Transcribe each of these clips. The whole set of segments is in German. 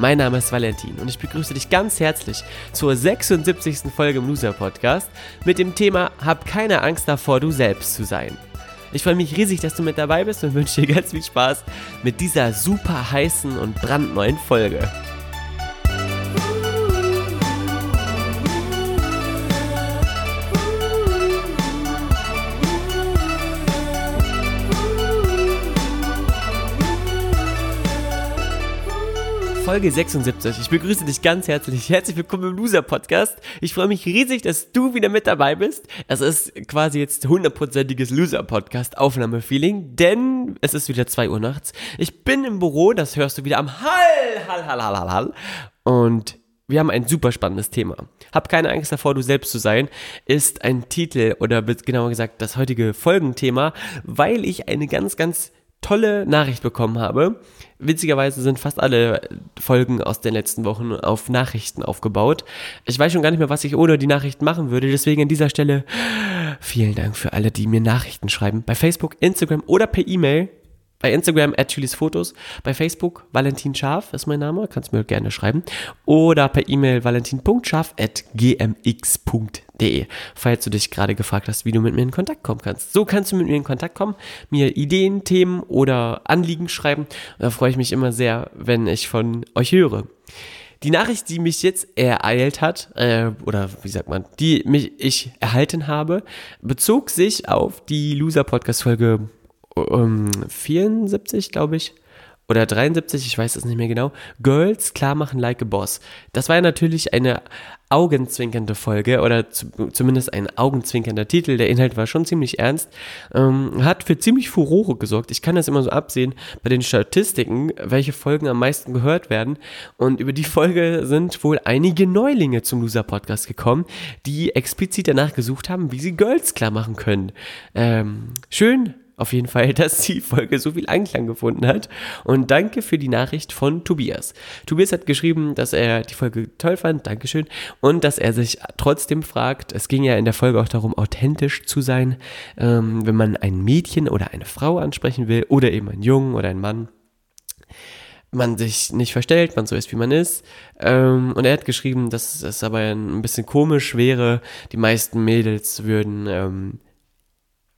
Mein Name ist Valentin und ich begrüße dich ganz herzlich zur 76. Folge im Loser Podcast mit dem Thema Hab keine Angst davor, du selbst zu sein. Ich freue mich riesig, dass du mit dabei bist und wünsche dir ganz viel Spaß mit dieser super heißen und brandneuen Folge. Folge 76. Ich begrüße dich ganz herzlich. Herzlich willkommen im Loser Podcast. Ich freue mich riesig, dass du wieder mit dabei bist. Es ist quasi jetzt hundertprozentiges Loser Podcast Aufnahmefeeling, denn es ist wieder 2 Uhr nachts. Ich bin im Büro, das hörst du wieder am Hall, Hall, Hall, Hall, Hall, Hall. Und wir haben ein super spannendes Thema. Hab keine Angst davor, du selbst zu sein, ist ein Titel oder genauer gesagt das heutige Folgenthema, weil ich eine ganz, ganz tolle Nachricht bekommen habe. Witzigerweise sind fast alle Folgen aus den letzten Wochen auf Nachrichten aufgebaut. Ich weiß schon gar nicht mehr, was ich ohne die Nachrichten machen würde. Deswegen an dieser Stelle vielen Dank für alle, die mir Nachrichten schreiben. Bei Facebook, Instagram oder per E-Mail. Bei Instagram at Julies Fotos, bei Facebook Valentin Scharf ist mein Name, kannst mir gerne schreiben. Oder per E-Mail valentin.scharf at gmx.de, falls du dich gerade gefragt hast, wie du mit mir in Kontakt kommen kannst. So kannst du mit mir in Kontakt kommen, mir Ideen, Themen oder Anliegen schreiben. Da freue ich mich immer sehr, wenn ich von euch höre. Die Nachricht, die mich jetzt ereilt hat, äh, oder wie sagt man, die mich ich erhalten habe, bezog sich auf die Loser Podcast Folge um, 74, glaube ich, oder 73, ich weiß es nicht mehr genau, Girls klar machen like a Boss. Das war ja natürlich eine augenzwinkernde Folge oder zu, zumindest ein augenzwinkernder Titel. Der Inhalt war schon ziemlich ernst, ähm, hat für ziemlich Furore gesorgt. Ich kann das immer so absehen bei den Statistiken, welche Folgen am meisten gehört werden. Und über die Folge sind wohl einige Neulinge zum Loser Podcast gekommen, die explizit danach gesucht haben, wie sie Girls klar machen können. Ähm, schön auf jeden Fall, dass die Folge so viel Anklang gefunden hat. Und danke für die Nachricht von Tobias. Tobias hat geschrieben, dass er die Folge toll fand, Dankeschön, und dass er sich trotzdem fragt, es ging ja in der Folge auch darum, authentisch zu sein, ähm, wenn man ein Mädchen oder eine Frau ansprechen will oder eben einen Jungen oder einen Mann man sich nicht verstellt, man so ist, wie man ist. Ähm, und er hat geschrieben, dass es aber ein bisschen komisch wäre. Die meisten Mädels würden ähm,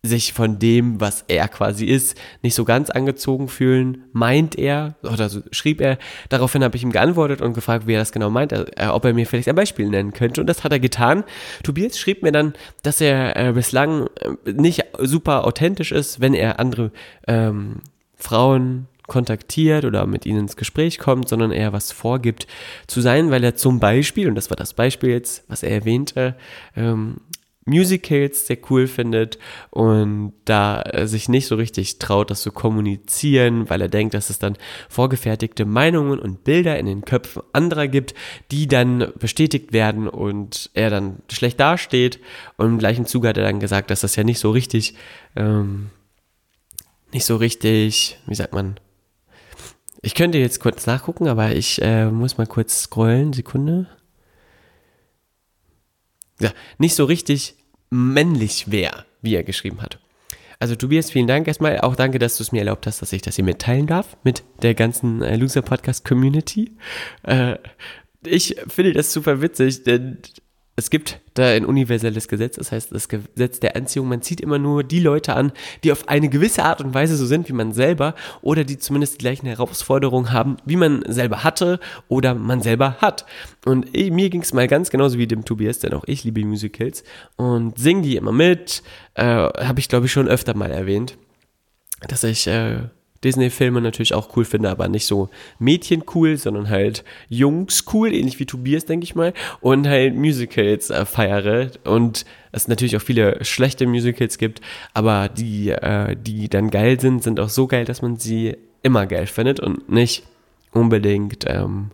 sich von dem, was er quasi ist, nicht so ganz angezogen fühlen, meint er, oder so schrieb er. Daraufhin habe ich ihm geantwortet und gefragt, wie er das genau meint, äh, ob er mir vielleicht ein Beispiel nennen könnte. Und das hat er getan. Tobias schrieb mir dann, dass er äh, bislang äh, nicht super authentisch ist, wenn er andere ähm, Frauen kontaktiert oder mit ihnen ins Gespräch kommt, sondern eher was vorgibt zu sein, weil er zum Beispiel, und das war das Beispiel jetzt, was er erwähnte, ähm, Musicals sehr cool findet und da sich nicht so richtig traut, das zu kommunizieren, weil er denkt, dass es dann vorgefertigte Meinungen und Bilder in den Köpfen anderer gibt, die dann bestätigt werden und er dann schlecht dasteht. Und im gleichen Zuge hat er dann gesagt, dass das ja nicht so richtig, ähm, nicht so richtig, wie sagt man, ich könnte jetzt kurz nachgucken, aber ich äh, muss mal kurz scrollen, Sekunde ja, nicht so richtig männlich wäre, wie er geschrieben hat. Also Tobias, vielen Dank erstmal. Auch danke, dass du es mir erlaubt hast, dass ich das hier mitteilen darf mit der ganzen äh, Loser Podcast Community. Äh, ich finde das super witzig, denn es gibt da ein universelles Gesetz, das heißt das Gesetz der Anziehung. Man zieht immer nur die Leute an, die auf eine gewisse Art und Weise so sind wie man selber oder die zumindest die gleichen Herausforderungen haben, wie man selber hatte oder man selber hat. Und mir ging es mal ganz genauso wie dem Tobias, denn auch ich liebe Musicals und singe die immer mit. Äh, Habe ich glaube ich schon öfter mal erwähnt, dass ich äh, Disney-Filme natürlich auch cool finde, aber nicht so Mädchen cool, sondern halt Jungs cool, ähnlich wie Tobias, denke ich mal, und halt Musicals äh, feiere. Und es natürlich auch viele schlechte Musicals gibt, aber die, äh, die dann geil sind, sind auch so geil, dass man sie immer geil findet und nicht unbedingt ähm,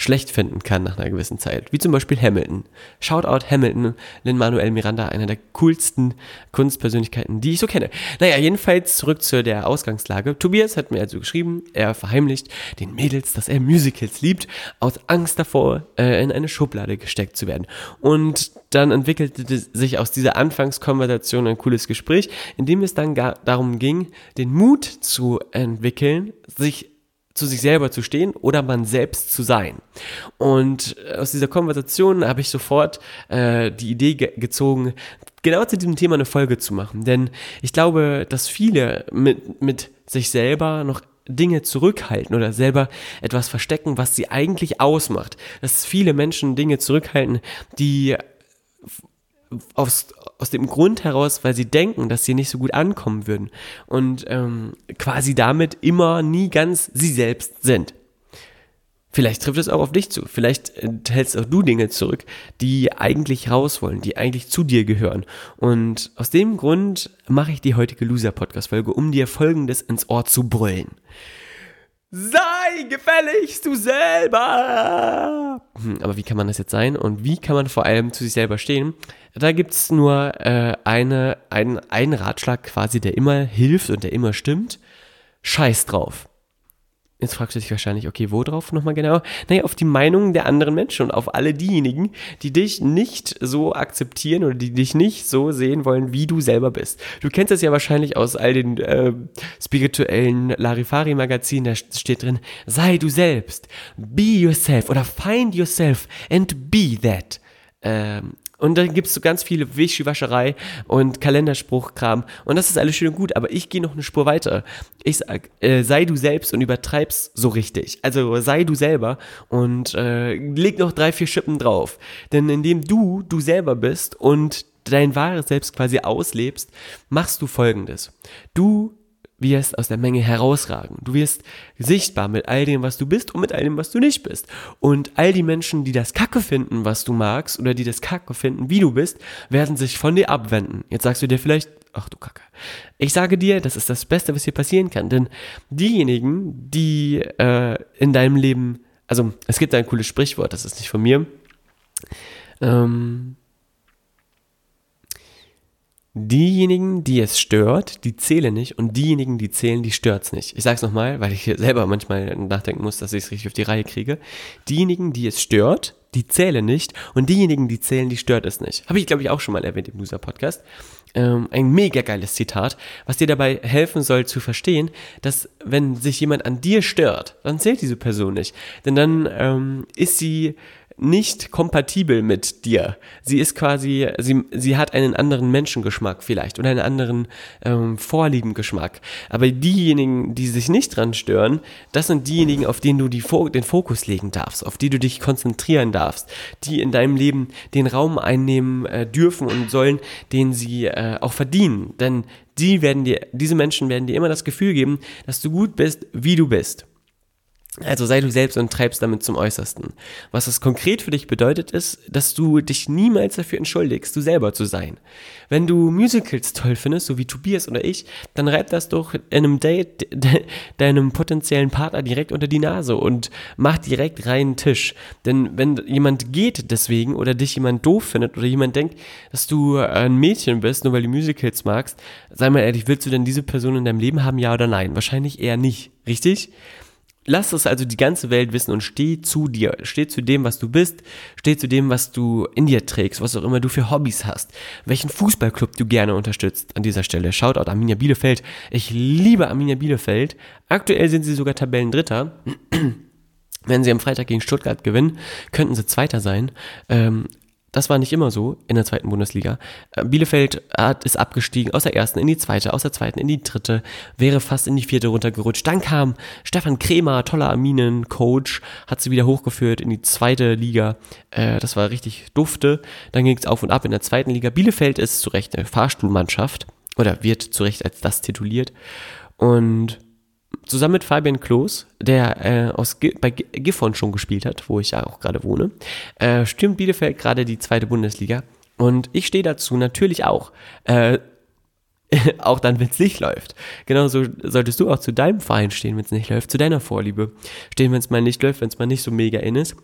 schlecht finden kann nach einer gewissen Zeit. Wie zum Beispiel Hamilton. Shoutout Hamilton, Lin-Manuel Miranda, einer der coolsten Kunstpersönlichkeiten, die ich so kenne. Naja, jedenfalls zurück zu der Ausgangslage. Tobias hat mir also geschrieben, er verheimlicht den Mädels, dass er Musicals liebt, aus Angst davor, äh, in eine Schublade gesteckt zu werden. Und dann entwickelte sich aus dieser Anfangskonversation ein cooles Gespräch, in dem es dann darum ging, den Mut zu entwickeln, sich zu sich selber zu stehen oder man selbst zu sein. Und äh, aus dieser Konversation habe ich sofort äh, die Idee ge gezogen, genau zu diesem Thema eine Folge zu machen. Denn ich glaube, dass viele mit, mit sich selber noch Dinge zurückhalten oder selber etwas verstecken, was sie eigentlich ausmacht. Dass viele Menschen Dinge zurückhalten, die aus, aus dem Grund heraus, weil sie denken, dass sie nicht so gut ankommen würden und ähm, quasi damit immer nie ganz sie selbst sind. Vielleicht trifft es auch auf dich zu. Vielleicht hältst auch du Dinge zurück, die eigentlich raus wollen, die eigentlich zu dir gehören. Und aus dem Grund mache ich die heutige Loser-Podcast-Folge, um dir Folgendes ins Ohr zu brüllen. Sei gefälligst du selber! Hm, aber wie kann man das jetzt sein und wie kann man vor allem zu sich selber stehen? Da gibt es nur äh, eine, ein, einen Ratschlag quasi, der immer hilft und der immer stimmt. Scheiß drauf. Jetzt fragst du dich wahrscheinlich, okay, wo drauf nochmal genau? Naja, auf die Meinungen der anderen Menschen und auf alle diejenigen, die dich nicht so akzeptieren oder die dich nicht so sehen wollen, wie du selber bist. Du kennst das ja wahrscheinlich aus all den äh, spirituellen Larifari-Magazinen, da steht drin, sei du selbst, be yourself oder find yourself and be that. Ähm, und dann gibt es so ganz viele Wischiwascherei und Kalenderspruchkram. Und das ist alles schön und gut, aber ich gehe noch eine Spur weiter. Ich sag, äh, sei du selbst und übertreib's so richtig. Also sei du selber und äh, leg noch drei, vier Schippen drauf. Denn indem du du selber bist und dein wahres Selbst quasi auslebst, machst du folgendes. Du wirst aus der Menge herausragen. Du wirst sichtbar mit all dem, was du bist und mit all dem, was du nicht bist. Und all die Menschen, die das Kacke finden, was du magst, oder die das Kacke finden, wie du bist, werden sich von dir abwenden. Jetzt sagst du dir vielleicht, ach du Kacke. Ich sage dir, das ist das Beste, was dir passieren kann. Denn diejenigen, die äh, in deinem Leben, also es gibt ein cooles Sprichwort, das ist nicht von mir. Ähm, Diejenigen, die es stört, die zählen nicht und diejenigen, die zählen, die stört's nicht. Ich sag's nochmal, weil ich selber manchmal nachdenken muss, dass ich es richtig auf die Reihe kriege. Diejenigen, die es stört, die zählen nicht und diejenigen, die zählen, die stört es nicht. Habe ich, glaube ich, auch schon mal erwähnt im Loser-Podcast. Ähm, ein mega geiles Zitat, was dir dabei helfen soll zu verstehen, dass wenn sich jemand an dir stört, dann zählt diese Person nicht. Denn dann ähm, ist sie nicht kompatibel mit dir. Sie ist quasi, sie, sie hat einen anderen Menschengeschmack vielleicht oder einen anderen ähm, Vorliebengeschmack. Aber diejenigen, die sich nicht dran stören, das sind diejenigen, auf denen du die, den Fokus legen darfst, auf die du dich konzentrieren darfst, die in deinem Leben den Raum einnehmen äh, dürfen und sollen, den sie äh, auch verdienen. Denn die werden dir, diese Menschen werden dir immer das Gefühl geben, dass du gut bist, wie du bist. Also sei du selbst und treibst damit zum Äußersten. Was das konkret für dich bedeutet, ist, dass du dich niemals dafür entschuldigst, du selber zu sein. Wenn du Musicals toll findest, so wie Tobias oder ich, dann reib das doch in einem Date de deinem potenziellen Partner direkt unter die Nase und mach direkt reinen Tisch. Denn wenn jemand geht deswegen oder dich jemand doof findet oder jemand denkt, dass du ein Mädchen bist, nur weil du Musicals magst, sei mal ehrlich, willst du denn diese Person in deinem Leben haben, ja oder nein? Wahrscheinlich eher nicht, richtig? Lass es also die ganze Welt wissen und steh zu dir, steh zu dem, was du bist, steh zu dem, was du in dir trägst, was auch immer du für Hobbys hast, welchen Fußballclub du gerne unterstützt. An dieser Stelle Shoutout Arminia Bielefeld. Ich liebe Arminia Bielefeld. Aktuell sind sie sogar Tabellendritter. Wenn sie am Freitag gegen Stuttgart gewinnen, könnten sie Zweiter sein. Ähm, das war nicht immer so in der zweiten Bundesliga. Äh, Bielefeld hat, ist abgestiegen aus der ersten in die zweite, aus der zweiten in die dritte, wäre fast in die vierte runtergerutscht. Dann kam Stefan Kremer, toller Arminen-Coach, hat sie wieder hochgeführt in die zweite Liga. Äh, das war richtig dufte. Dann ging es auf und ab in der zweiten Liga. Bielefeld ist zu Recht eine Fahrstuhlmannschaft oder wird zu Recht als das tituliert. Und zusammen mit Fabian Klos, der äh, aus, bei Gifhorn schon gespielt hat, wo ich ja auch gerade wohne, äh, stürmt Bielefeld gerade die zweite Bundesliga. Und ich stehe dazu natürlich auch. Äh, auch dann, wenn es nicht läuft. Genauso solltest du auch zu deinem Verein stehen, wenn es nicht läuft, zu deiner Vorliebe stehen, wenn es mal nicht läuft, wenn es mal nicht so mega in ist.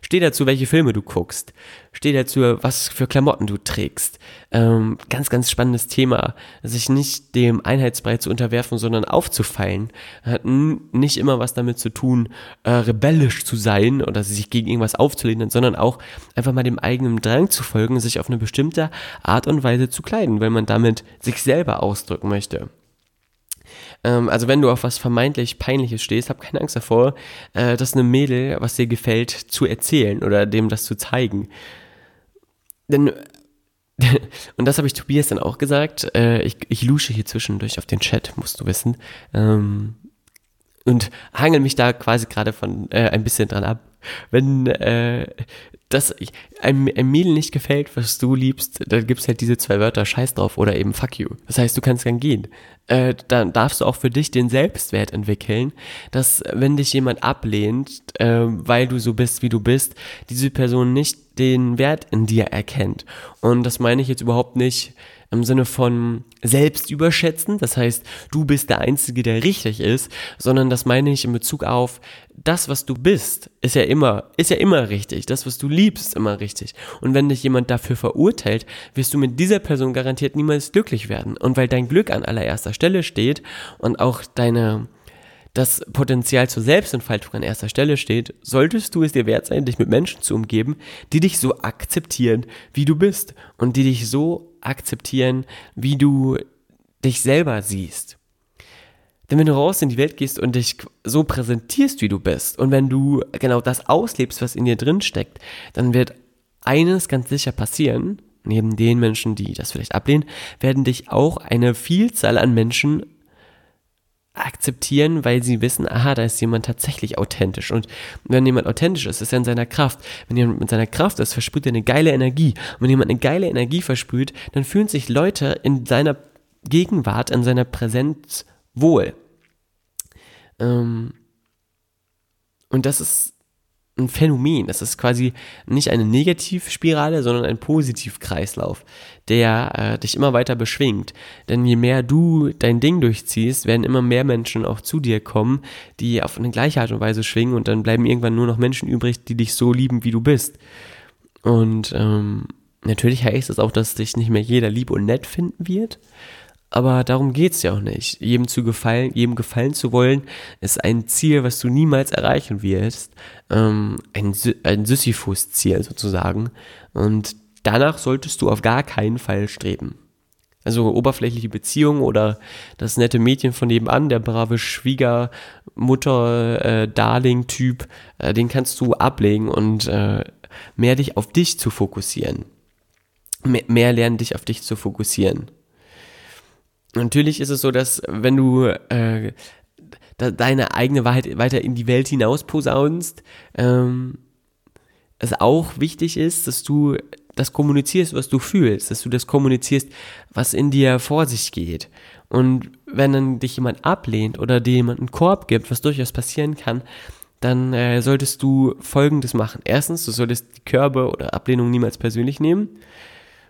Steh dazu, welche Filme du guckst. Steh dazu, was für Klamotten du trägst. Ähm, ganz, ganz spannendes Thema. Sich nicht dem Einheitsbrei zu unterwerfen, sondern aufzufallen. Hat nicht immer was damit zu tun, äh, rebellisch zu sein oder sich gegen irgendwas aufzulehnen, sondern auch einfach mal dem eigenen Drang zu folgen, sich auf eine bestimmte Art und Weise zu kleiden, weil man damit sich selber ausdrücken möchte. Ähm, also wenn du auf was vermeintlich Peinliches stehst, hab keine Angst davor, äh, das einem Mädel, was dir gefällt, zu erzählen oder dem das zu zeigen. Denn und das habe ich Tobias dann auch gesagt. Äh, ich, ich lusche hier zwischendurch auf den Chat, musst du wissen. Ähm, und hangel mich da quasi gerade von äh, ein bisschen dran ab. Wenn äh, das einem, einem Mädel nicht gefällt, was du liebst, dann gibt's halt diese zwei Wörter Scheiß drauf oder eben Fuck you. Das heißt, du kannst dann gehen. Äh, dann darfst du auch für dich den Selbstwert entwickeln, dass wenn dich jemand ablehnt, äh, weil du so bist, wie du bist, diese Person nicht den Wert in dir erkennt. Und das meine ich jetzt überhaupt nicht im Sinne von selbst überschätzen, das heißt, du bist der Einzige, der richtig ist, sondern das meine ich in Bezug auf das, was du bist, ist ja immer, ist ja immer richtig. Das, was du liebst, ist immer richtig. Und wenn dich jemand dafür verurteilt, wirst du mit dieser Person garantiert niemals glücklich werden. Und weil dein Glück an allererster Stelle steht und auch deine, das Potenzial zur Selbstentfaltung an erster Stelle steht, solltest du es dir wert sein, dich mit Menschen zu umgeben, die dich so akzeptieren, wie du bist und die dich so akzeptieren, wie du dich selber siehst. Denn wenn du raus in die Welt gehst und dich so präsentierst, wie du bist, und wenn du genau das auslebst, was in dir drin steckt, dann wird eines ganz sicher passieren, neben den Menschen, die das vielleicht ablehnen, werden dich auch eine Vielzahl an Menschen akzeptieren, weil sie wissen, aha, da ist jemand tatsächlich authentisch. Und wenn jemand authentisch ist, ist er in seiner Kraft. Wenn jemand mit seiner Kraft ist, versprüht er eine geile Energie. Und wenn jemand eine geile Energie versprüht, dann fühlen sich Leute in seiner Gegenwart, in seiner Präsenz wohl. Ähm, und das ist ein Phänomen. Das ist quasi nicht eine Negativspirale, sondern ein Positivkreislauf, der äh, dich immer weiter beschwingt. Denn je mehr du dein Ding durchziehst, werden immer mehr Menschen auch zu dir kommen, die auf eine gleiche Art und Weise schwingen und dann bleiben irgendwann nur noch Menschen übrig, die dich so lieben, wie du bist. Und ähm, natürlich heißt das auch, dass dich nicht mehr jeder lieb und nett finden wird. Aber darum geht's ja auch nicht. Jedem zu gefallen, jedem gefallen zu wollen, ist ein Ziel, was du niemals erreichen wirst. Ähm, ein, ein Sisyphus-Ziel sozusagen. Und danach solltest du auf gar keinen Fall streben. Also oberflächliche Beziehungen oder das nette Mädchen von nebenan, der brave Schwiegermutter, äh, Darling-Typ, äh, den kannst du ablegen und äh, mehr dich auf dich zu fokussieren. Mehr, mehr lernen, dich auf dich zu fokussieren. Natürlich ist es so, dass wenn du äh, deine eigene Wahrheit weiter in die Welt hinaus posaunst, ähm, es auch wichtig ist, dass du das kommunizierst, was du fühlst, dass du das kommunizierst, was in dir vor sich geht. Und wenn dann dich jemand ablehnt oder dir jemand einen Korb gibt, was durchaus passieren kann, dann äh, solltest du Folgendes machen. Erstens, du solltest die Körbe oder Ablehnung niemals persönlich nehmen.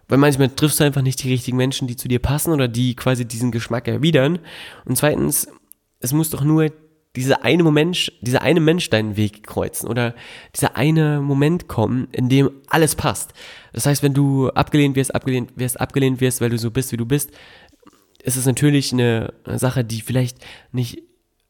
Weil manchmal triffst du einfach nicht die richtigen Menschen, die zu dir passen oder die quasi diesen Geschmack erwidern. Und zweitens, es muss doch nur dieser eine Moment, dieser eine Mensch deinen Weg kreuzen oder dieser eine Moment kommen, in dem alles passt. Das heißt, wenn du abgelehnt wirst, abgelehnt wirst, abgelehnt wirst, weil du so bist, wie du bist, ist es natürlich eine Sache, die vielleicht nicht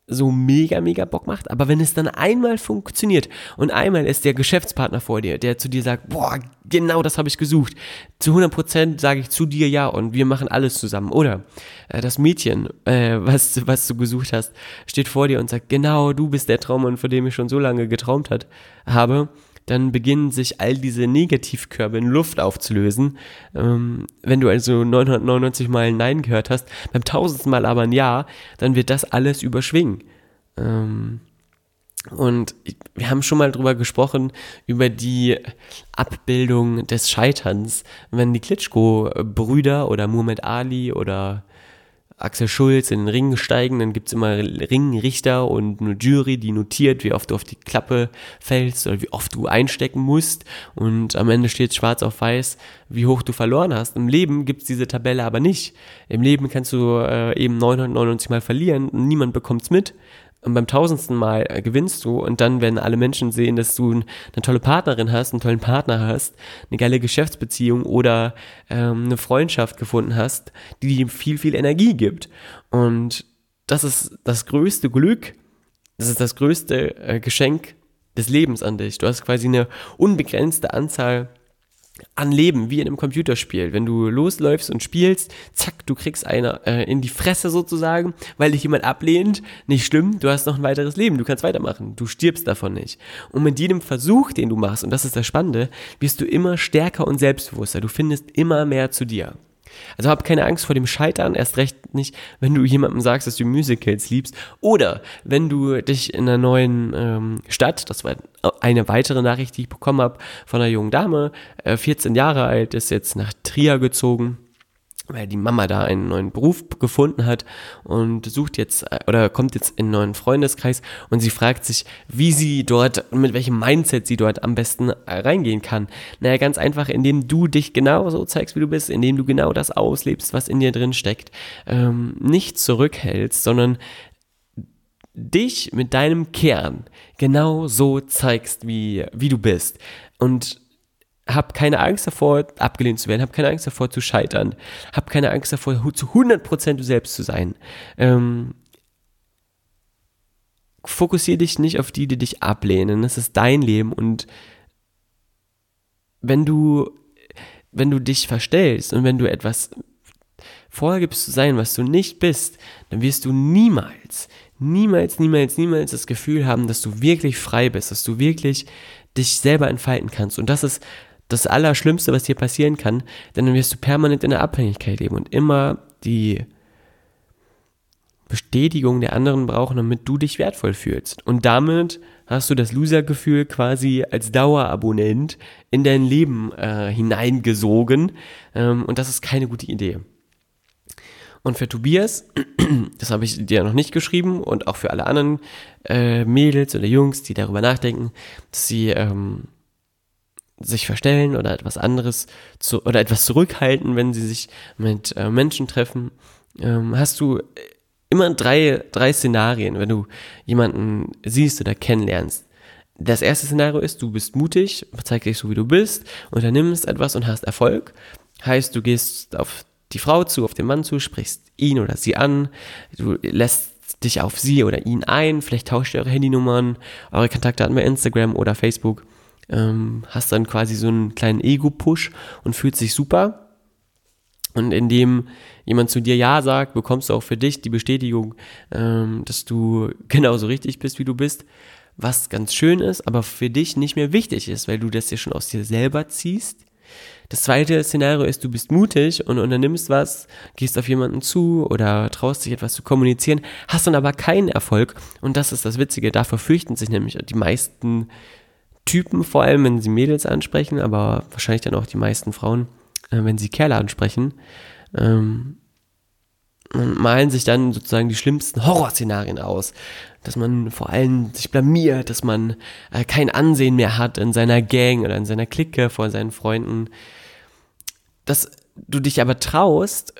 so mega, mega Bock macht. Aber wenn es dann einmal funktioniert und einmal ist der Geschäftspartner vor dir, der zu dir sagt, boah, genau das habe ich gesucht. Zu 100% sage ich zu dir ja und wir machen alles zusammen. Oder äh, das Mädchen, äh, was, was du gesucht hast, steht vor dir und sagt, genau, du bist der Traummann, von dem ich schon so lange geträumt hat, habe dann beginnen sich all diese Negativkörbe in Luft aufzulösen. Ähm, wenn du also 999 Mal ein Nein gehört hast, beim tausendsten Mal aber ein Ja, dann wird das alles überschwingen. Ähm, und wir haben schon mal drüber gesprochen, über die Abbildung des Scheiterns. Wenn die Klitschko-Brüder oder Muhammad Ali oder Axel Schulz in den Ring steigen, dann gibt's immer Ringrichter und eine Jury, die notiert, wie oft du auf die Klappe fällst oder wie oft du einstecken musst. Und am Ende steht schwarz auf weiß, wie hoch du verloren hast. Im Leben gibt's diese Tabelle aber nicht. Im Leben kannst du äh, eben 999 Mal verlieren niemand bekommt's mit und beim tausendsten Mal äh, gewinnst du und dann werden alle Menschen sehen, dass du eine tolle Partnerin hast, einen tollen Partner hast, eine geile Geschäftsbeziehung oder ähm, eine Freundschaft gefunden hast, die dir viel, viel Energie gibt. Und das ist das größte Glück, das ist das größte äh, Geschenk des Lebens an dich. Du hast quasi eine unbegrenzte Anzahl an Leben, wie in einem Computerspiel. Wenn du losläufst und spielst, zack, du kriegst einer äh, in die Fresse sozusagen, weil dich jemand ablehnt. Nicht schlimm, du hast noch ein weiteres Leben, du kannst weitermachen, du stirbst davon nicht. Und mit jedem Versuch, den du machst, und das ist das Spannende, wirst du immer stärker und selbstbewusster. Du findest immer mehr zu dir. Also hab keine Angst vor dem Scheitern, erst recht nicht, wenn du jemandem sagst, dass du Musicals liebst. Oder wenn du dich in einer neuen ähm, Stadt, das war eine weitere Nachricht, die ich bekommen habe von einer jungen Dame, äh, 14 Jahre alt, ist jetzt nach Trier gezogen weil die Mama da einen neuen Beruf gefunden hat und sucht jetzt äh, oder kommt jetzt in einen neuen Freundeskreis und sie fragt sich, wie sie dort, mit welchem Mindset sie dort am besten äh, reingehen kann. Naja, ganz einfach, indem du dich genau so zeigst, wie du bist, indem du genau das auslebst, was in dir drin steckt. Ähm, nicht zurückhältst, sondern dich mit deinem Kern genau so zeigst, wie, wie du bist. Und hab keine Angst davor, abgelehnt zu werden, hab keine Angst davor zu scheitern, hab keine Angst davor, zu 100% du selbst zu sein. Ähm, fokussiere dich nicht auf die, die dich ablehnen. Das ist dein Leben und wenn du, wenn du dich verstellst und wenn du etwas vorgibst zu sein, was du nicht bist, dann wirst du niemals, niemals, niemals, niemals das Gefühl haben, dass du wirklich frei bist, dass du wirklich dich selber entfalten kannst. Und das ist das Allerschlimmste, was dir passieren kann, denn dann wirst du permanent in der Abhängigkeit leben und immer die Bestätigung der anderen brauchen, damit du dich wertvoll fühlst. Und damit hast du das Loser-Gefühl quasi als Dauerabonnent in dein Leben äh, hineingesogen. Ähm, und das ist keine gute Idee. Und für Tobias, das habe ich dir noch nicht geschrieben, und auch für alle anderen äh, Mädels oder Jungs, die darüber nachdenken, dass sie ähm, sich verstellen oder etwas anderes zu, oder etwas zurückhalten, wenn sie sich mit äh, Menschen treffen, ähm, hast du immer drei, drei Szenarien, wenn du jemanden siehst oder kennenlernst. Das erste Szenario ist, du bist mutig, zeig dich so, wie du bist, unternimmst etwas und hast Erfolg. Heißt, du gehst auf die Frau zu, auf den Mann zu, sprichst ihn oder sie an, du lässt dich auf sie oder ihn ein, vielleicht tauscht ihr eure Handynummern, eure Kontaktdaten bei Instagram oder Facebook ähm, hast dann quasi so einen kleinen Ego-Push und fühlt sich super. Und indem jemand zu dir Ja sagt, bekommst du auch für dich die Bestätigung, ähm, dass du genauso richtig bist, wie du bist. Was ganz schön ist, aber für dich nicht mehr wichtig ist, weil du das ja schon aus dir selber ziehst. Das zweite Szenario ist, du bist mutig und unternimmst was, gehst auf jemanden zu oder traust dich etwas zu kommunizieren, hast dann aber keinen Erfolg. Und das ist das Witzige, davor fürchten sich nämlich die meisten Typen, vor allem wenn sie Mädels ansprechen, aber wahrscheinlich dann auch die meisten Frauen, äh, wenn sie Kerle ansprechen, ähm, malen sich dann sozusagen die schlimmsten Horrorszenarien aus. Dass man vor allem sich blamiert, dass man äh, kein Ansehen mehr hat in seiner Gang oder in seiner Clique vor seinen Freunden. Dass du dich aber traust,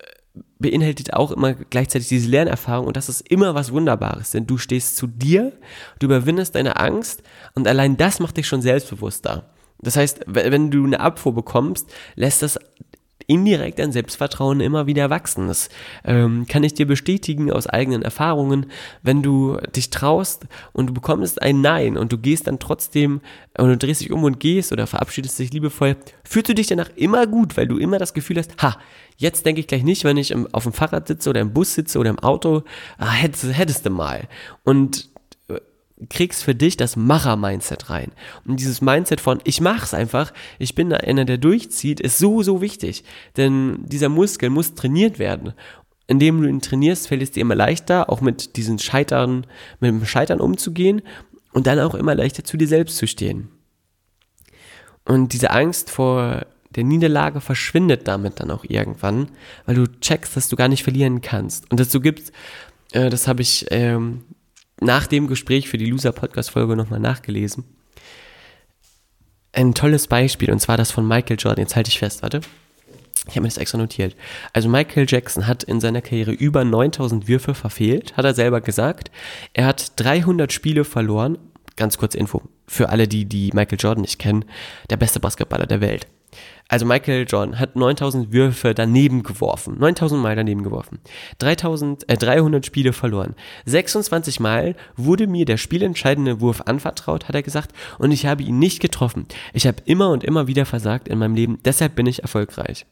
beinhaltet auch immer gleichzeitig diese Lernerfahrung und das ist immer was Wunderbares, denn du stehst zu dir, du überwindest deine Angst und allein das macht dich schon selbstbewusster. Das heißt, wenn du eine Abfuhr bekommst, lässt das indirekt dein Selbstvertrauen immer wieder wachsen. Das ähm, kann ich dir bestätigen aus eigenen Erfahrungen. Wenn du dich traust und du bekommst ein Nein und du gehst dann trotzdem und du drehst dich um und gehst oder verabschiedest dich liebevoll, fühlst du dich danach immer gut, weil du immer das Gefühl hast, ha, jetzt denke ich gleich nicht, wenn ich im, auf dem Fahrrad sitze oder im Bus sitze oder im Auto, ah, hättest, hättest du mal. Und kriegst für dich das Macher-Mindset rein. Und dieses Mindset von, ich mach's einfach, ich bin einer, der durchzieht, ist so, so wichtig. Denn dieser Muskel muss trainiert werden. Indem du ihn trainierst, fällt es dir immer leichter, auch mit diesen Scheitern, mit dem Scheitern umzugehen und dann auch immer leichter zu dir selbst zu stehen. Und diese Angst vor der Niederlage verschwindet damit dann auch irgendwann, weil du checkst, dass du gar nicht verlieren kannst. Und dazu gibt's, äh, das habe ich ähm, nach dem Gespräch für die Loser-Podcast-Folge nochmal nachgelesen. Ein tolles Beispiel, und zwar das von Michael Jordan. Jetzt halte ich fest, warte. Ich habe mir das extra notiert. Also Michael Jackson hat in seiner Karriere über 9000 Würfe verfehlt, hat er selber gesagt. Er hat 300 Spiele verloren. Ganz kurz Info für alle, die, die Michael Jordan nicht kennen. Der beste Basketballer der Welt. Also Michael Jordan hat 9000 Würfe daneben geworfen. 9000 Mal daneben geworfen. 3000, äh, 300 Spiele verloren. 26 Mal wurde mir der spielentscheidende Wurf anvertraut, hat er gesagt, und ich habe ihn nicht getroffen. Ich habe immer und immer wieder versagt in meinem Leben, deshalb bin ich erfolgreich.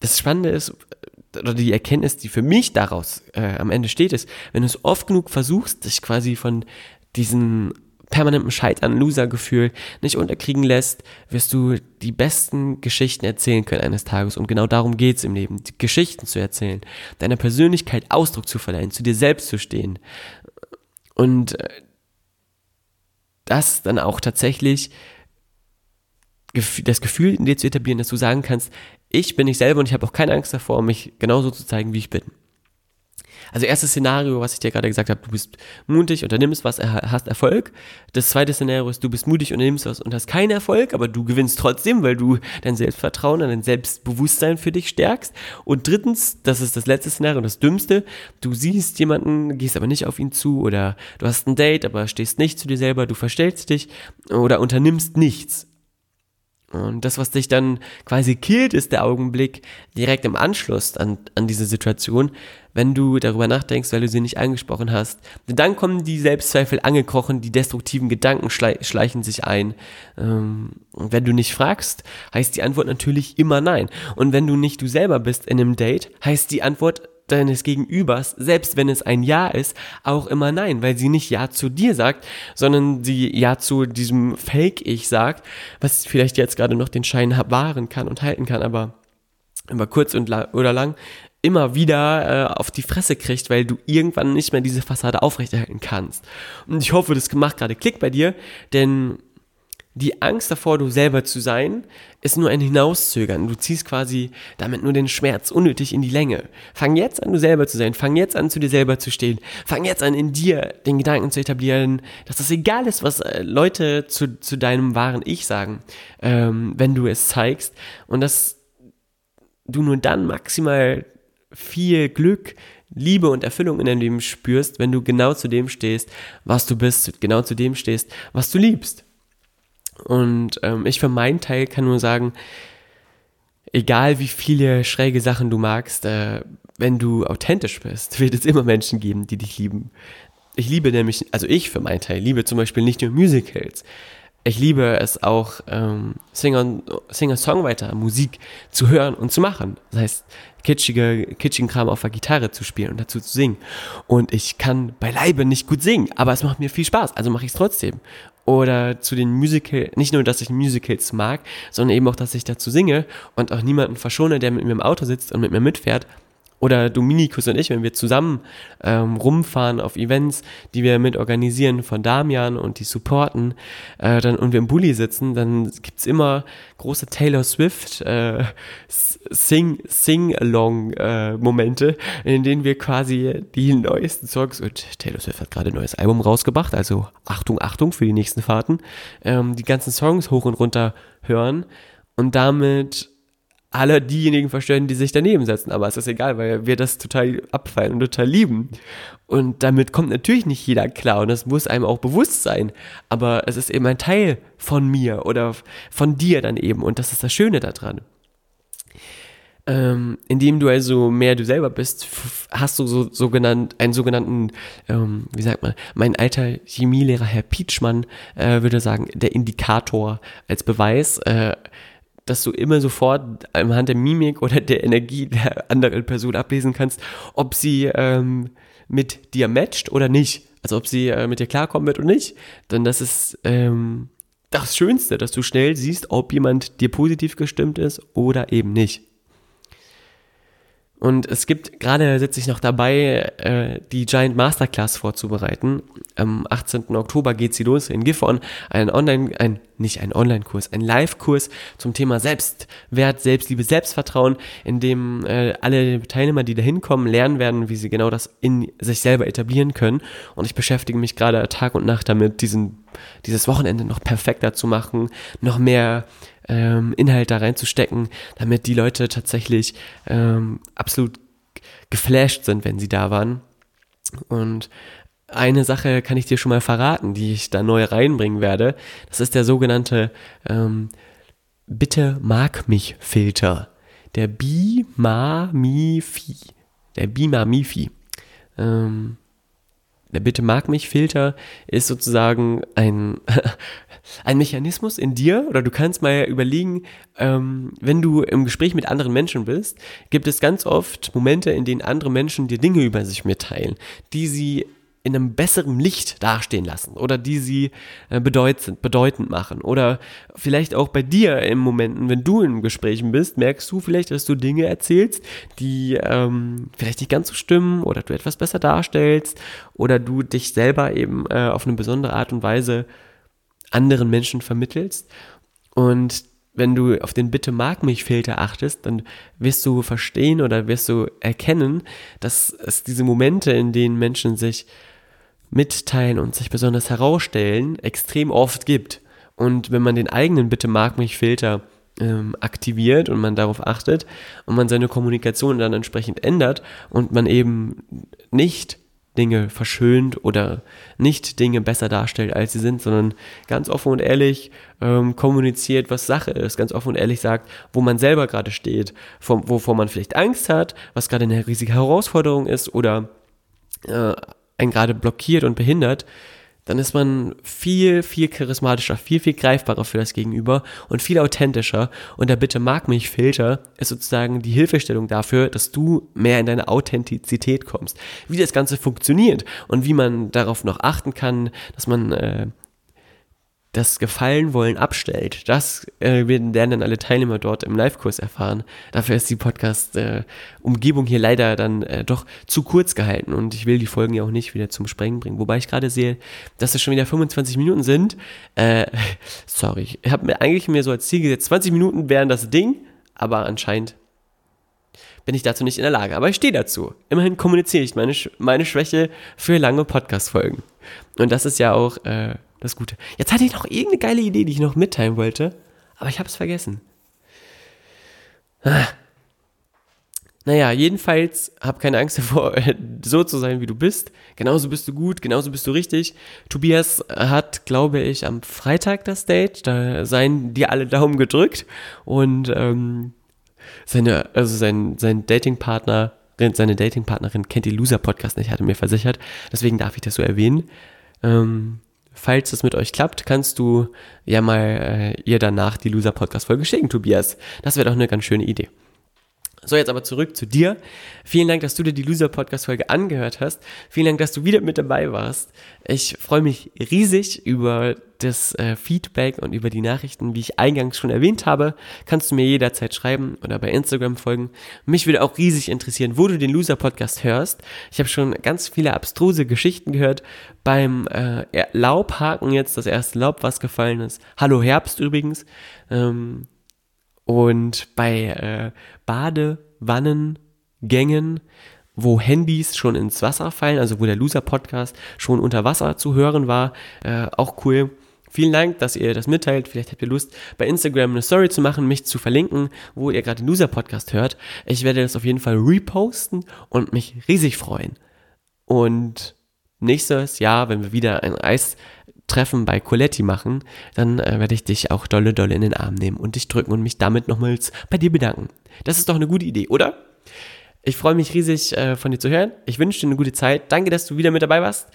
Das Spannende ist, oder die Erkenntnis, die für mich daraus äh, am Ende steht, ist, wenn du es oft genug versuchst, dich quasi von diesen permanentem Scheitern, Loser-Gefühl nicht unterkriegen lässt, wirst du die besten Geschichten erzählen können eines Tages. Und genau darum geht's im Leben, Geschichten zu erzählen, deiner Persönlichkeit Ausdruck zu verleihen, zu dir selbst zu stehen. Und äh, das dann auch tatsächlich das Gefühl in dir zu etablieren, dass du sagen kannst, ich bin ich selber und ich habe auch keine Angst davor, mich genauso zu zeigen, wie ich bin. Also erstes Szenario, was ich dir gerade gesagt habe, du bist mutig, unternimmst was, hast Erfolg. Das zweite Szenario ist, du bist mutig, unternimmst was und hast keinen Erfolg, aber du gewinnst trotzdem, weil du dein Selbstvertrauen, dein Selbstbewusstsein für dich stärkst. Und drittens, das ist das letzte Szenario, das dümmste, du siehst jemanden, gehst aber nicht auf ihn zu oder du hast ein Date, aber stehst nicht zu dir selber, du verstellst dich oder unternimmst nichts. Und das, was dich dann quasi killt, ist der Augenblick direkt im Anschluss an, an diese Situation, wenn du darüber nachdenkst, weil du sie nicht angesprochen hast. Dann kommen die Selbstzweifel angekrochen, die destruktiven Gedanken schleichen sich ein. Ähm, und wenn du nicht fragst, heißt die Antwort natürlich immer nein. Und wenn du nicht du selber bist in einem Date, heißt die Antwort deines Gegenübers, selbst wenn es ein Ja ist, auch immer Nein, weil sie nicht Ja zu dir sagt, sondern sie Ja zu diesem Fake-Ich sagt, was vielleicht jetzt gerade noch den Schein wahren kann und halten kann, aber über kurz und lang oder lang immer wieder äh, auf die Fresse kriegt, weil du irgendwann nicht mehr diese Fassade aufrechterhalten kannst. Und ich hoffe, das macht gerade Klick bei dir, denn die Angst davor, du selber zu sein, ist nur ein Hinauszögern. Du ziehst quasi damit nur den Schmerz unnötig in die Länge. Fang jetzt an, du selber zu sein. Fang jetzt an, zu dir selber zu stehen. Fang jetzt an, in dir den Gedanken zu etablieren, dass es egal ist, was äh, Leute zu, zu deinem wahren Ich sagen, ähm, wenn du es zeigst. Und dass du nur dann maximal viel Glück, Liebe und Erfüllung in deinem Leben spürst, wenn du genau zu dem stehst, was du bist, genau zu dem stehst, was du liebst. Und ähm, ich für meinen Teil kann nur sagen, egal wie viele schräge Sachen du magst, äh, wenn du authentisch bist, wird es immer Menschen geben, die dich lieben. Ich liebe nämlich, also ich für meinen Teil liebe zum Beispiel nicht nur Musicals. Ich liebe es auch, ähm, Singer-Songwriter, Musik zu hören und zu machen. Das heißt, kitschige, kitschigen Kram auf der Gitarre zu spielen und dazu zu singen. Und ich kann beileibe nicht gut singen, aber es macht mir viel Spaß, also mache ich es trotzdem oder zu den Musical, nicht nur, dass ich Musicals mag, sondern eben auch, dass ich dazu singe und auch niemanden verschone, der mit mir im Auto sitzt und mit mir mitfährt, oder Dominikus und ich, wenn wir zusammen ähm, rumfahren auf Events, die wir mit organisieren von Damian und die supporten, äh, dann und wir im Bulli sitzen, dann gibt's immer große Taylor Swift äh, Sing Sing Along äh, Momente, in denen wir quasi die neuesten Songs und Taylor Swift hat gerade ein neues Album rausgebracht, also Achtung Achtung für die nächsten Fahrten, ähm, die ganzen Songs hoch und runter hören. Und damit alle diejenigen verstören, die sich daneben setzen. Aber es ist egal, weil wir das total abfallen und total lieben. Und damit kommt natürlich nicht jeder klar und das muss einem auch bewusst sein. Aber es ist eben ein Teil von mir oder von dir dann eben und das ist das Schöne daran. Ähm, indem du also mehr du selber bist, hast du so sogenannt, einen sogenannten, ähm, wie sagt man, mein alter Chemielehrer Herr Pietschmann äh, würde sagen, der Indikator als Beweis. Äh, dass du immer sofort anhand der Mimik oder der Energie der anderen Person ablesen kannst, ob sie ähm, mit dir matcht oder nicht. Also ob sie äh, mit dir klarkommen wird oder nicht. Denn das ist ähm, das Schönste, dass du schnell siehst, ob jemand dir positiv gestimmt ist oder eben nicht. Und es gibt, gerade sitze ich noch dabei, äh, die Giant Masterclass vorzubereiten. am 18. Oktober geht sie los in Gifhorn, ein Online, ein, nicht ein Online-Kurs, ein Live-Kurs zum Thema Selbstwert, Selbstliebe, Selbstvertrauen, in dem äh, alle Teilnehmer, die da hinkommen, lernen werden, wie sie genau das in sich selber etablieren können. Und ich beschäftige mich gerade Tag und Nacht damit, diesen, dieses Wochenende noch perfekter zu machen, noch mehr ähm, Inhalt da reinzustecken, damit die Leute tatsächlich ähm, absolut geflasht sind, wenn sie da waren. Und eine Sache kann ich dir schon mal verraten, die ich da neu reinbringen werde. Das ist der sogenannte ähm, Bitte mag mich Filter. Der Bimamifi. Der Bimamifi. Ähm, der Bitte mag mich Filter ist sozusagen ein, ein Mechanismus in dir, oder du kannst mal überlegen, ähm, wenn du im Gespräch mit anderen Menschen bist, gibt es ganz oft Momente, in denen andere Menschen dir Dinge über sich mitteilen, die sie in einem besseren Licht dastehen lassen oder die sie äh, bedeutend, bedeutend machen. Oder vielleicht auch bei dir im Momenten, wenn du in Gesprächen bist, merkst du vielleicht, dass du Dinge erzählst, die ähm, vielleicht nicht ganz so stimmen oder du etwas besser darstellst oder du dich selber eben äh, auf eine besondere Art und Weise anderen Menschen vermittelst. Und wenn du auf den Bitte mag mich Filter achtest, dann wirst du verstehen oder wirst du erkennen, dass es diese Momente, in denen Menschen sich mitteilen und sich besonders herausstellen, extrem oft gibt. Und wenn man den eigenen Bitte mag mich Filter ähm, aktiviert und man darauf achtet und man seine Kommunikation dann entsprechend ändert und man eben nicht Dinge verschönt oder nicht Dinge besser darstellt, als sie sind, sondern ganz offen und ehrlich ähm, kommuniziert, was Sache ist, ganz offen und ehrlich sagt, wo man selber gerade steht, vom, wovor man vielleicht Angst hat, was gerade eine riesige Herausforderung ist oder äh, einen gerade blockiert und behindert, dann ist man viel, viel charismatischer, viel, viel greifbarer für das Gegenüber und viel authentischer. Und der Bitte mag mich Filter ist sozusagen die Hilfestellung dafür, dass du mehr in deine Authentizität kommst. Wie das Ganze funktioniert und wie man darauf noch achten kann, dass man äh, das Gefallen wollen abstellt. Das äh, werden dann alle Teilnehmer dort im Live-Kurs erfahren. Dafür ist die Podcast-Umgebung äh, hier leider dann äh, doch zu kurz gehalten und ich will die Folgen ja auch nicht wieder zum Sprengen bringen. Wobei ich gerade sehe, dass es schon wieder 25 Minuten sind. Äh, sorry, ich habe mir eigentlich mir so als Ziel gesetzt, 20 Minuten wären das Ding, aber anscheinend bin ich dazu nicht in der Lage. Aber ich stehe dazu. Immerhin kommuniziere ich meine, meine Schwäche für lange Podcast-Folgen. Und das ist ja auch äh, das Gute. Jetzt hatte ich noch irgendeine geile Idee, die ich noch mitteilen wollte, aber ich habe es vergessen. Ah. Naja, jedenfalls hab keine Angst davor, so zu sein, wie du bist. Genauso bist du gut, genauso bist du richtig. Tobias hat, glaube ich, am Freitag das Date. Da seien dir alle Daumen gedrückt. Und ähm, seine, also sein, sein Datingpartner, seine Datingpartnerin kennt die Loser-Podcast nicht, hatte mir versichert. Deswegen darf ich das so erwähnen. Ähm, falls es mit euch klappt, kannst du ja mal äh, ihr danach die Loser-Podcast-Folge schicken, Tobias. Das wäre doch eine ganz schöne Idee. So, jetzt aber zurück zu dir. Vielen Dank, dass du dir die Loser-Podcast-Folge angehört hast. Vielen Dank, dass du wieder mit dabei warst. Ich freue mich riesig über das äh, Feedback und über die Nachrichten, wie ich eingangs schon erwähnt habe. Kannst du mir jederzeit schreiben oder bei Instagram folgen. Mich würde auch riesig interessieren, wo du den Loser-Podcast hörst. Ich habe schon ganz viele abstruse Geschichten gehört. Beim äh, Laubhaken jetzt, das erste Laub, was gefallen ist. Hallo Herbst übrigens. Ähm, und bei äh, Badewannengängen, wo Handys schon ins Wasser fallen, also wo der Loser-Podcast schon unter Wasser zu hören war, äh, auch cool. Vielen Dank, dass ihr das mitteilt. Vielleicht habt ihr Lust, bei Instagram eine Story zu machen, mich zu verlinken, wo ihr gerade den Loser-Podcast hört. Ich werde das auf jeden Fall reposten und mich riesig freuen. Und nächstes Jahr, wenn wir wieder ein Eis Treffen bei Coletti machen, dann äh, werde ich dich auch dolle dolle in den Arm nehmen und dich drücken und mich damit nochmals bei dir bedanken. Das ist doch eine gute Idee, oder? Ich freue mich riesig äh, von dir zu hören. Ich wünsche dir eine gute Zeit. Danke, dass du wieder mit dabei warst.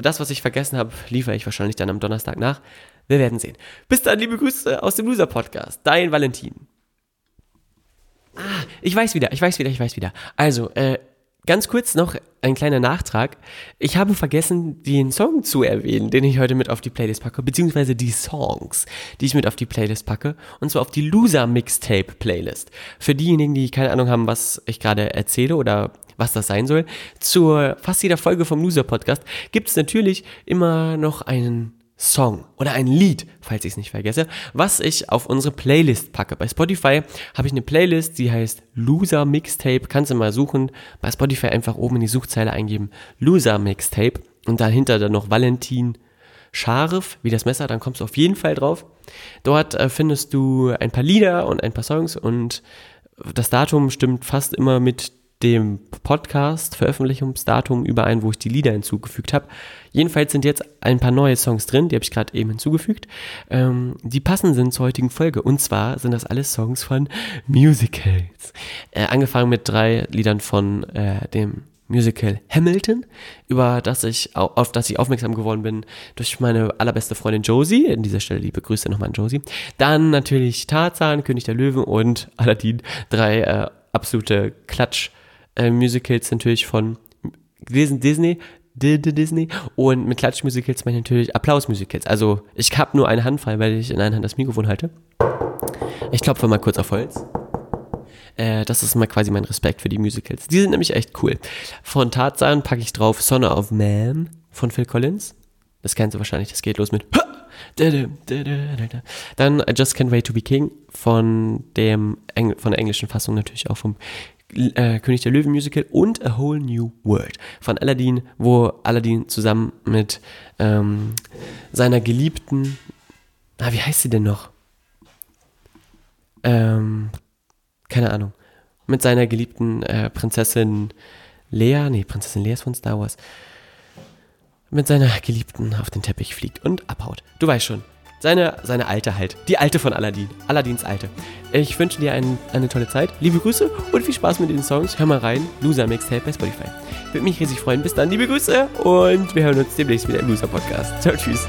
Das, was ich vergessen habe, liefere ich wahrscheinlich dann am Donnerstag nach. Wir werden sehen. Bis dann, liebe Grüße aus dem Loser Podcast. Dein Valentin. Ah, ich weiß wieder, ich weiß wieder, ich weiß wieder. Also, äh, Ganz kurz noch ein kleiner Nachtrag. Ich habe vergessen, den Song zu erwähnen, den ich heute mit auf die Playlist packe, beziehungsweise die Songs, die ich mit auf die Playlist packe, und zwar auf die Loser Mixtape Playlist. Für diejenigen, die keine Ahnung haben, was ich gerade erzähle oder was das sein soll. Zur fast jeder Folge vom Loser Podcast gibt es natürlich immer noch einen Song oder ein Lied, falls ich es nicht vergesse, was ich auf unsere Playlist packe. Bei Spotify habe ich eine Playlist, die heißt Loser Mixtape. Kannst du mal suchen. Bei Spotify einfach oben in die Suchzeile eingeben Loser Mixtape und dahinter dann noch Valentin Scharf, wie das Messer, dann kommst du auf jeden Fall drauf. Dort äh, findest du ein paar Lieder und ein paar Songs und das Datum stimmt fast immer mit dem Podcast Veröffentlichungsdatum überein, wo ich die Lieder hinzugefügt habe. Jedenfalls sind jetzt ein paar neue Songs drin, die habe ich gerade eben hinzugefügt, ähm, die passend sind zur heutigen Folge. Und zwar sind das alles Songs von Musicals. Äh, angefangen mit drei Liedern von äh, dem Musical Hamilton, über das ich, auf das ich aufmerksam geworden bin durch meine allerbeste Freundin Josie. In dieser Stelle liebe Grüße nochmal an Josie. Dann natürlich Tarzan, König der Löwen und Aladdin. Drei äh, absolute Klatsch-Musicals äh, natürlich von Disney. Disney und mit Klatsch-Musicals meine ich natürlich Applaus-Musicals. Also ich habe nur eine Handfrei, weil ich in einer Hand das Mikrofon halte. Ich klopfe mal kurz auf Holz. Äh, das ist mal quasi mein Respekt für die Musicals. Die sind nämlich echt cool. Von Tarzan packe ich drauf Son of Man von Phil Collins. Das kennst du wahrscheinlich, das geht los mit dann I Just Can't Wait to Be King von, dem Engl von der englischen Fassung natürlich auch vom äh, König der Löwen Musical und A Whole New World von Aladdin, wo Aladdin zusammen mit ähm, seiner Geliebten, ah, wie heißt sie denn noch? Ähm, keine Ahnung, mit seiner geliebten äh, Prinzessin Lea, nee, Prinzessin Lea ist von Star Wars, mit seiner Geliebten auf den Teppich fliegt und abhaut. Du weißt schon, seine, seine Alte halt. Die Alte von Aladdin. Aladdins Alte. Ich wünsche dir ein, eine tolle Zeit. Liebe Grüße und viel Spaß mit den Songs. Hör mal rein. Loser Mixtape bei Spotify. Würde mich riesig freuen. Bis dann, liebe Grüße und wir hören uns demnächst wieder im Loser Podcast. Ciao, tschüss.